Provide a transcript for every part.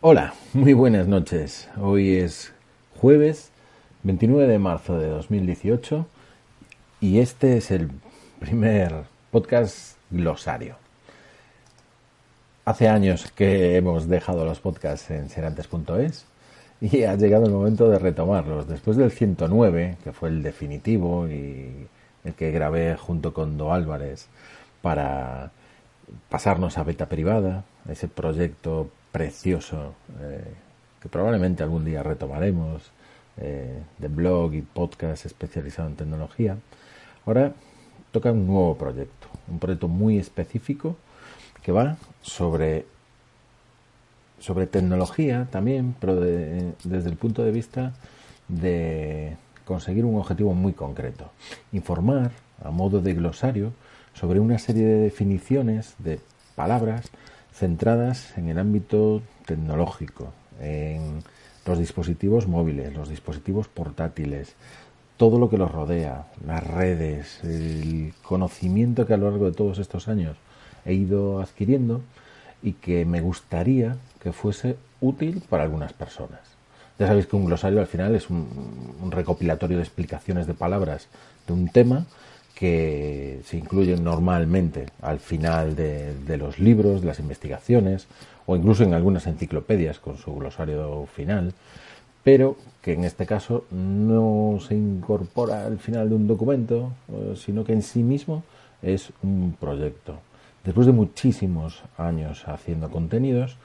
Hola, muy buenas noches. Hoy es jueves 29 de marzo de 2018 y este es el primer podcast glosario. Hace años que hemos dejado los podcasts en serantes.es y ha llegado el momento de retomarlos. Después del 109, que fue el definitivo y el que grabé junto con Do Álvarez para pasarnos a beta privada, ese proyecto precioso eh, que probablemente algún día retomaremos, eh, de blog y podcast especializado en tecnología. Ahora toca un nuevo proyecto, un proyecto muy específico que va sobre, sobre tecnología también, pero desde el punto de vista de conseguir un objetivo muy concreto. Informar a modo de glosario sobre una serie de definiciones de palabras centradas en el ámbito tecnológico, en los dispositivos móviles, los dispositivos portátiles, todo lo que los rodea, las redes, el conocimiento que a lo largo de todos estos años he ido adquiriendo y que me gustaría que fuese útil para algunas personas. Ya sabéis que un glosario al final es un, recopilatorio de explicaciones de palabras de un tema que se incluyen normalmente al final de, los libros, de las investigaciones o incluso en algunas enciclopedias con su glosario final, pero que en este caso no se incorpora al final de un documento, eh, sino que en sí mismo es un proyecto. Después de muchísimos años haciendo contenidos,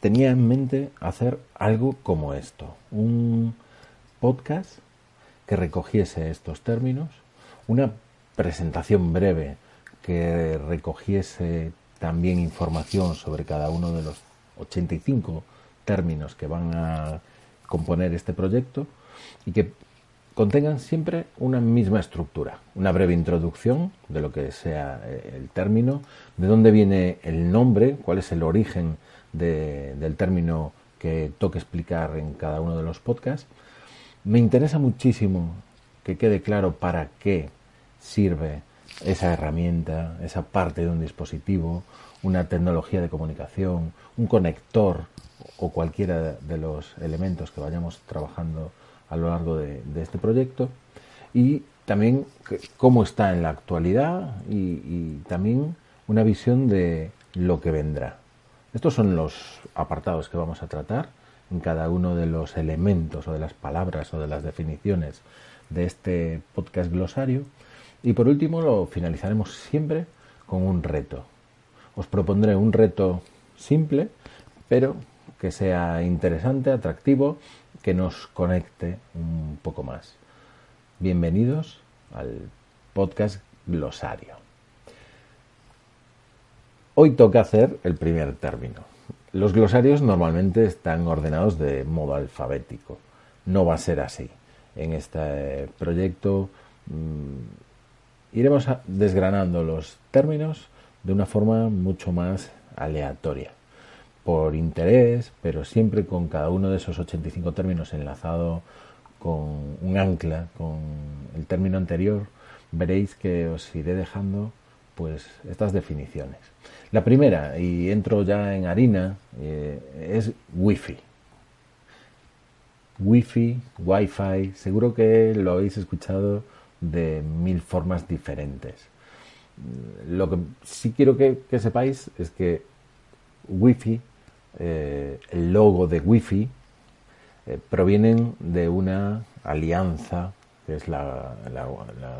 tenía en mente hacer algo como esto, un podcast que recogiese estos términos, una presentación breve que recogiese también información sobre cada uno de los 85 términos que van a componer este proyecto y que contengan siempre una misma estructura, una breve introducción de lo que sea eh, el término, de dónde viene el nombre, cuál es el origen del término que toque explicar en cada uno de los podcasts. Me interesa muchísimo que quede claro para qué sirve esa herramienta, esa parte de un dispositivo, una tecnología de comunicación, un conector o cualquiera de los elementos que vayamos trabajando a lo largo de, este proyecto y también cómo está en la actualidad y, también una visión de lo que vendrá. Estos son los apartados que vamos a tratar en cada uno de los elementos o de las palabras o de las definiciones de este podcast glosario. Y por último lo finalizaremos siempre con un reto. Os propondré un reto simple, pero que sea interesante, atractivo que nos conecte un poco más. Bienvenidos al podcast Glosario. Hoy toca hacer el primer término. Los glosarios normalmente están ordenados de modo alfabético. No va a ser así. En este proyecto mm, iremos desgranando los términos de una forma mucho más aleatoria por interés, pero siempre con cada uno de esos 85 términos enlazado con un ancla, con el término anterior, veréis que os iré dejando pues estas definiciones. La primera, y entro ya en harina, eh, es Wi-Fi. Wi-Fi, Wi-Fi, seguro que lo habéis escuchado de mil formas diferentes. Lo que sí quiero que, que sepáis es que Wi-Fi eh, el logo de Wi-Fi eh, provienen de una alianza que es la,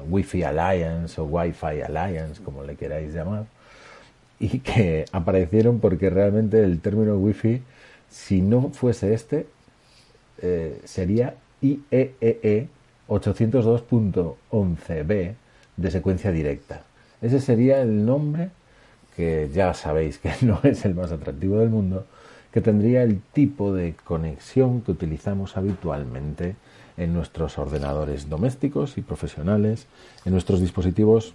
Wi-Fi Alliance o Wi-Fi Alliance, como le queráis llamar, y que aparecieron porque realmente el término Wi-Fi, si no fuese este, eh, sería IEEE 802.11b e de secuencia directa. Ese sería el nombre que ya sabéis que no es el más atractivo del mundo, que tendría el tipo de conexión que utilizamos habitualmente en nuestros ordenadores domésticos y profesionales, en nuestros dispositivos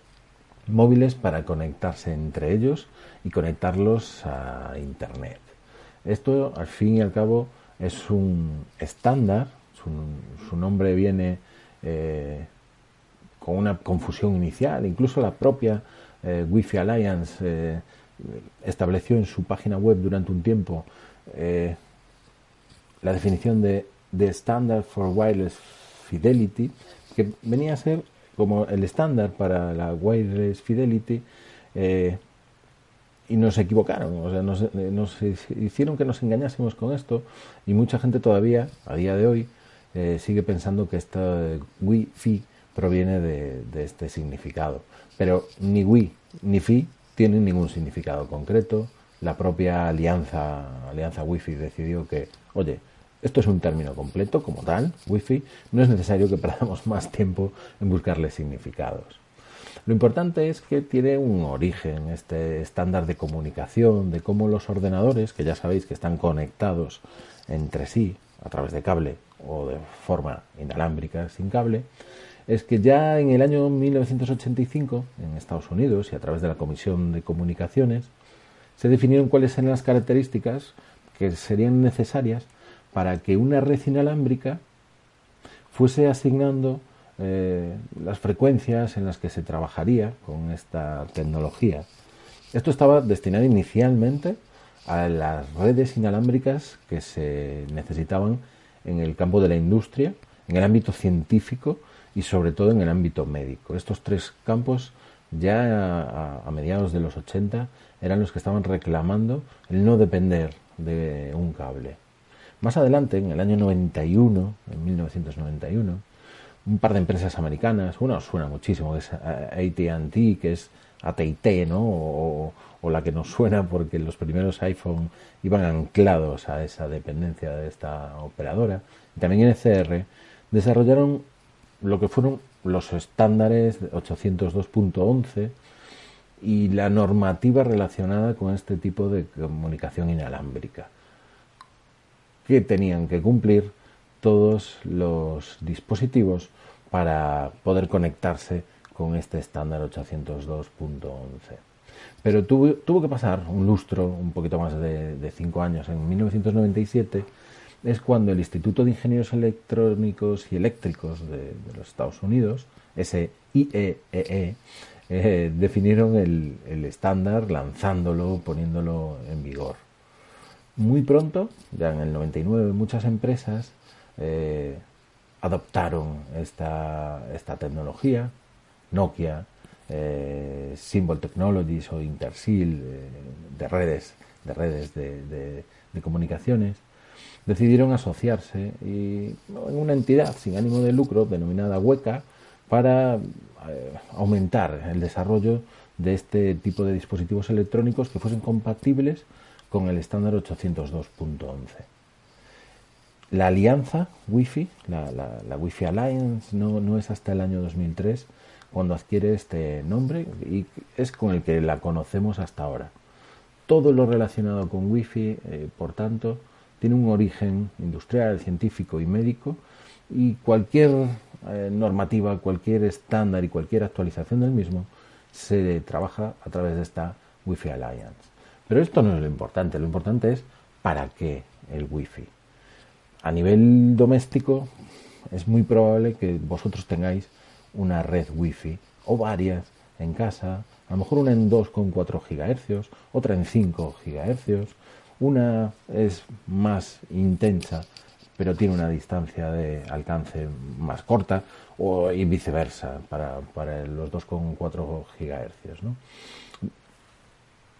móviles para conectarse entre ellos y conectarlos a Internet. Esto, al fin y al cabo, es un estándar, su, nombre viene eh, con una confusión inicial. Incluso la propia eh, Wi-Fi Alliance eh, estableció en su página web durante un tiempo eh, la definición de, de Standard for Wireless Fidelity, que venía a ser como el estándar para la Wireless Fidelity. y nos equivocaron, o sea, nos, nos, hicieron que nos engañásemos con esto y mucha gente todavía, a día de hoy, sigue pensando que esta Wi-Fi proviene de, este significado. Pero ni Wi ni Fi tienen ningún significado concreto. La propia alianza, alianza Wi-Fi decidió que, oye, esto es un término completo como tal, Wi-Fi, no es necesario que perdamos más tiempo en buscarle significados. Lo importante es que tiene un origen, este estándar de comunicación, de cómo los ordenadores, que ya sabéis que están conectados entre sí a través de cable o de forma inalámbrica sin cable, es que ya en el año 1985, en Estados Unidos y a través de la Comisión de Comunicaciones, se definieron cuáles eran las características que serían necesarias para que una red inalámbrica fuese asignando eh, las frecuencias en las que se trabajaría con esta tecnología. Esto estaba destinado inicialmente a las redes inalámbricas que se necesitaban en el campo de la industria, en el ámbito científico y sobre todo en el ámbito médico. Estos tres campos ya a, mediados de los 80 eran los que estaban reclamando el no depender de un cable. Más adelante, en el año 91, en 1991, un par de empresas americanas, una suena muchísimo, que es AT&T, que es AT&T, ¿no? O, o, la que nos suena porque los primeros iPhone iban anclados a esa dependencia de esta operadora, y también NCR, desarrollaron lo que fueron los estándares 802.11 y la normativa relacionada con este tipo de comunicación inalámbrica, que tenían que cumplir todos los dispositivos para poder conectarse con este estándar 802.11. Pero tuvo, tuvo, que pasar un lustro, un poquito más de, de cinco años, en 1997, es cuando el Instituto de Ingenieros Electrónicos y Eléctricos de, los Estados Unidos, ese IEEE, e, eh, definieron el, estándar lanzándolo, poniéndolo en vigor. Muy pronto, ya en el 99, muchas empresas eh, adoptaron esta, esta, tecnología. Nokia, eh, Symbol Technologies o Intersil de redes, de, redes de comunicaciones decidieron asociarse y, en una entidad sin ánimo de lucro denominada Hueca para eh, aumentar el desarrollo de este tipo de dispositivos electrónicos que fuesen compatibles con el estándar 802.11. La alianza Wi-Fi, la, Wi-Fi Alliance, no, no, es hasta el año 2003 cuando adquiere este nombre y es con el que la conocemos hasta ahora. Todo lo relacionado con Wi-Fi, eh, por tanto, tiene un origen industrial, científico y médico y cualquier eh, normativa, cualquier estándar y cualquier actualización del mismo se trabaja a través de esta Wi-Fi Alliance. Pero esto no es lo importante, lo importante es para qué el Wi-Fi. A nivel doméstico es muy probable que vosotros tengáis una red Wi-Fi o varias en casa, a lo mejor una en 2,4 GHz, otra en 5 GHz, una es más intensa, pero tiene una distancia de alcance más corta, o, y viceversa para, los 2,4 GHz.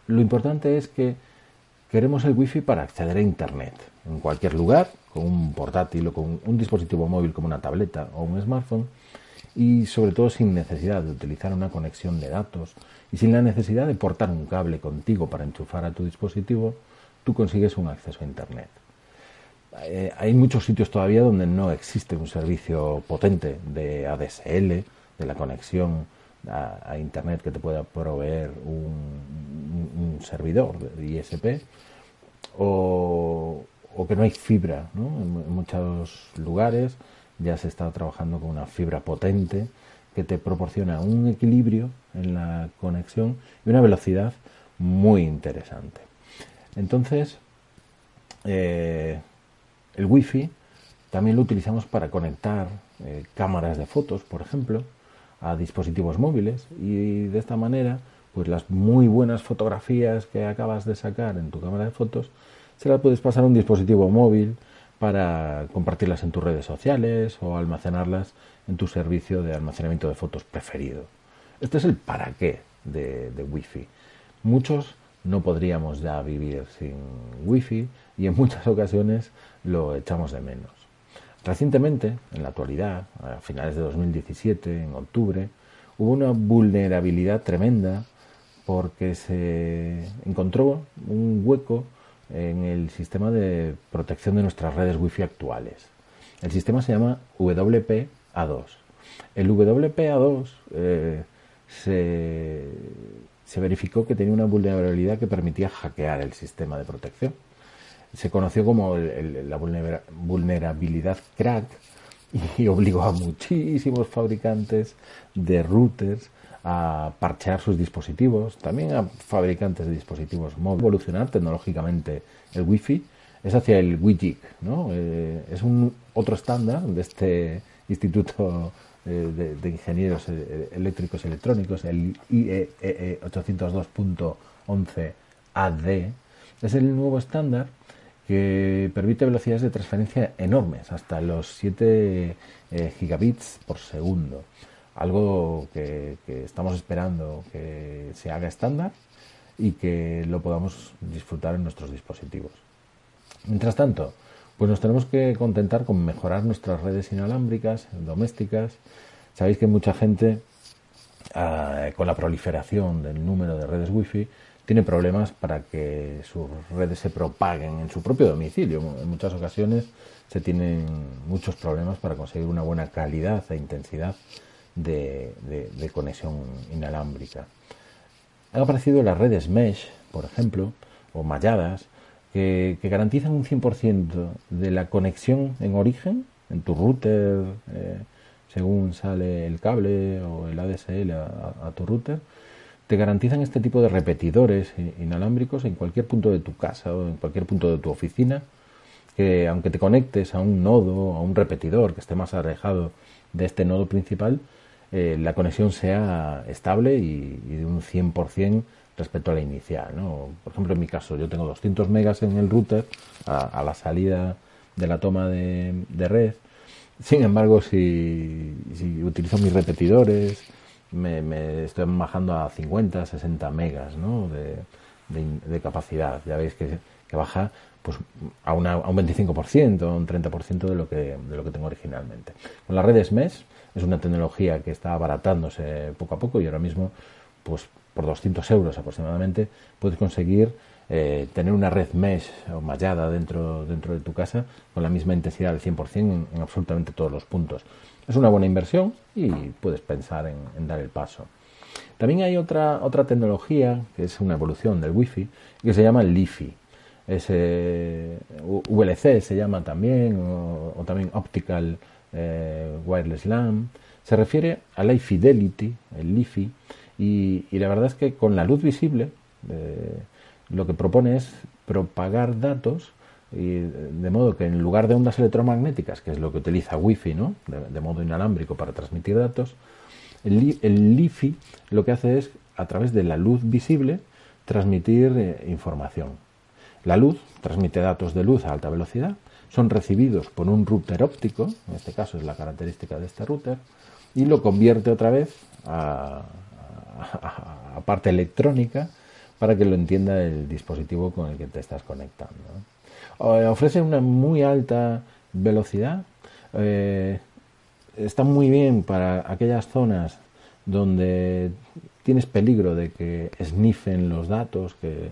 Lo importante es que queremos el wifi para acceder a Internet en cualquier lugar, con un portátil o con un dispositivo móvil como una tableta o un smartphone, y sobre todo sin necesidad de utilizar una conexión de datos y sin la necesidad de portar un cable contigo para enchufar a tu dispositivo tú consigues un acceso a Internet. Eh, hay muchos sitios todavía donde no existe un servicio potente de ADSL, de la conexión a, Internet que te pueda proveer un, servidor de ISP, o, que no hay fibra. En, muchos lugares ya se está trabajando con una fibra potente que te proporciona un equilibrio en la conexión y una velocidad muy interesante. Entonces, eh, el wifi también lo utilizamos para conectar eh, cámaras de fotos, por ejemplo, a dispositivos móviles y de esta manera pues las muy buenas fotografías que acabas de sacar en tu cámara de fotos se las puedes pasar a un dispositivo móvil para compartirlas en tus redes sociales o almacenarlas en tu servicio de almacenamiento de fotos preferido. Este es el para qué de, de Wi-Fi. Muchos no podríamos ya vivir sin Wi-Fi y en muchas ocasiones lo echamos de menos. Recientemente, en la actualidad, a finales de 2017, en octubre, hubo una vulnerabilidad tremenda porque se encontró un hueco en el sistema de protección de nuestras redes Wi-Fi actuales. El sistema se llama WPA2. El WPA2 eh, se, se verificó que tenía una vulnerabilidad que permitía hackear el sistema de protección. Se conoció como la vulnerabilidad crack y obligó a muchísimos fabricantes de routers a parchear sus dispositivos, también a fabricantes de dispositivos móviles, evolucionar tecnológicamente el Wi-Fi es hacia el WIGIC, ¿no? Eh, es un otro estándar de este Instituto eh, de, Ingenieros eh, Eléctricos y Electrónicos, el IEEE 802.11AD, es el nuevo estándar que permite velocidades de transferencia enormes, hasta los 7 gigabits por segundo algo que, estamos esperando que se haga estándar y que lo podamos disfrutar en nuestros dispositivos. Mientras tanto, pues nos tenemos que contentar con mejorar nuestras redes inalámbricas, domésticas. Sabéis que mucha gente, ah, con la proliferación del número de redes wifi, tiene problemas para que sus redes se propaguen en su propio domicilio. En muchas ocasiones se tienen muchos problemas para conseguir una buena calidad e intensidad de, conexión inalámbrica. Han aparecido las redes mesh, por ejemplo, o malladas, que, garantizan un 100% de la conexión en origen, en tu router, eh, según sale el cable o el ADSL a, tu router, te garantizan este tipo de repetidores inalámbricos en cualquier punto de tu casa o en cualquier punto de tu oficina, que aunque te conectes a un nodo, a un repetidor que esté más alejado de este nodo principal, eh, la conexión sea estable y, de un 100% respecto a la inicial. ¿no? Por ejemplo, en mi caso, yo tengo 200 megas en el router a, la salida de la toma de, red. Sin embargo, si, utilizo mis repetidores, me, estoy bajando a 50, 60 megas ¿no? de, capacidad. Ya veis que, baja pues a, una, a un 25%, un 30% de lo, que, de lo que tengo originalmente. Con las redes MES es una tecnología que está abaratándose poco a poco y ahora mismo, pues por 200 euros aproximadamente, puedes conseguir eh, tener una red mesh o mallada dentro, dentro de tu casa con la misma intensidad del 100% en, en absolutamente todos los puntos. Es una buena inversión y puedes pensar en, dar el paso. También hay otra, otra tecnología que es una evolución del Wi-Fi que se llama LiFi. Es, eh, se llama también, o también Optical eh, wireless LAN, se refiere a la fidelity, el LiFi, y, la verdad es que con la luz visible eh, lo que propone es propagar datos y de modo que en lugar de ondas electromagnéticas, que es lo que utiliza Wi-Fi, ¿no? de, modo inalámbrico para transmitir datos, el, el, LiFi lo que hace es, a través de la luz visible, transmitir eh, información. La luz transmite datos de luz a alta velocidad son recibidos por un router óptico, en este caso es la característica de este router, y lo convierte otra vez a, parte electrónica para que lo entienda el dispositivo con el que te estás conectando. Eh, ofrece una muy alta velocidad, eh, está muy bien para aquellas zonas donde tienes peligro de que sniffen los datos que,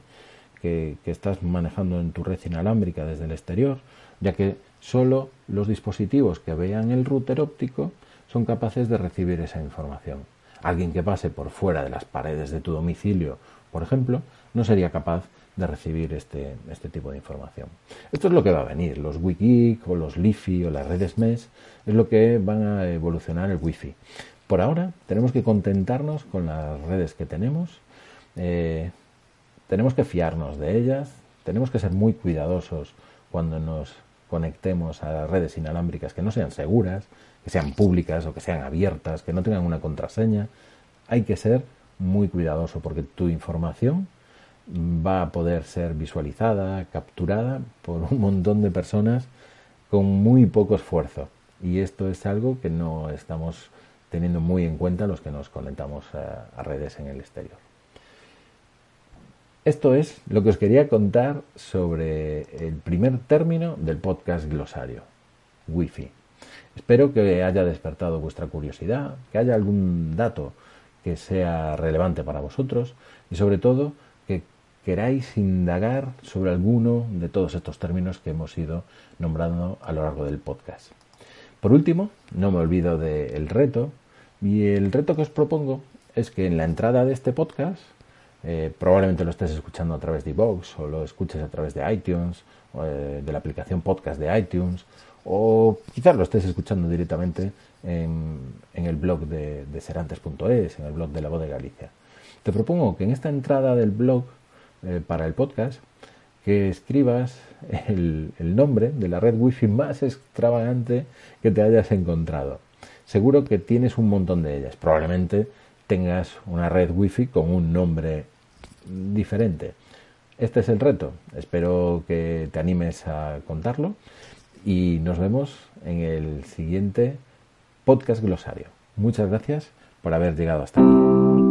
que, estás manejando en tu red inalámbrica desde el exterior ya que solo los dispositivos que vean el router óptico son capaces de recibir esa información. Alguien que pase por fuera de las paredes de tu domicilio, por ejemplo, no sería capaz de recibir este, este tipo de información. Esto es lo que va a venir. Los WiGeek o los LiFi o las redes mesh es lo que van a evolucionar el Wi-Fi. Por ahora tenemos que contentarnos con las redes que tenemos. Eh, tenemos que fiarnos de ellas. Tenemos que ser muy cuidadosos cuando nos conectemos a redes inalámbricas que no sean seguras, que sean públicas o que sean abiertas, que no tengan una contraseña. Hay que ser muy cuidadoso porque tu información va a poder ser visualizada, capturada por un montón de personas con muy poco esfuerzo. Y esto es algo que no estamos teniendo muy en cuenta los que nos conectamos a, redes en el exterior. Esto es lo que os quería contar sobre el primer término del podcast glosario, Wi-Fi. Espero que haya despertado vuestra curiosidad, que haya algún dato que sea relevante para vosotros y sobre todo queráis indagar sobre alguno de todos estos términos que hemos ido nombrando a lo largo del podcast. Por último, no me olvido del reto y el reto que os propongo es que en la entrada de este podcast, eh, probablemente lo estés escuchando a través de iVoox o lo escuches a través de iTunes, eh, de la aplicación podcast de iTunes, o quizás lo estés escuchando directamente en, el blog de, serantes.es, en el blog de la voz de Galicia. Te propongo que en esta entrada del blog eh, para el podcast, que escribas el, el nombre de la red wifi más extravagante que te hayas encontrado. Seguro que tienes un montón de ellas. Probablemente tengas una red wifi con un nombre diferente. Este es el reto. Espero que te animes a contarlo y nos vemos en el siguiente podcast glosario. Muchas gracias por haber llegado hasta aquí.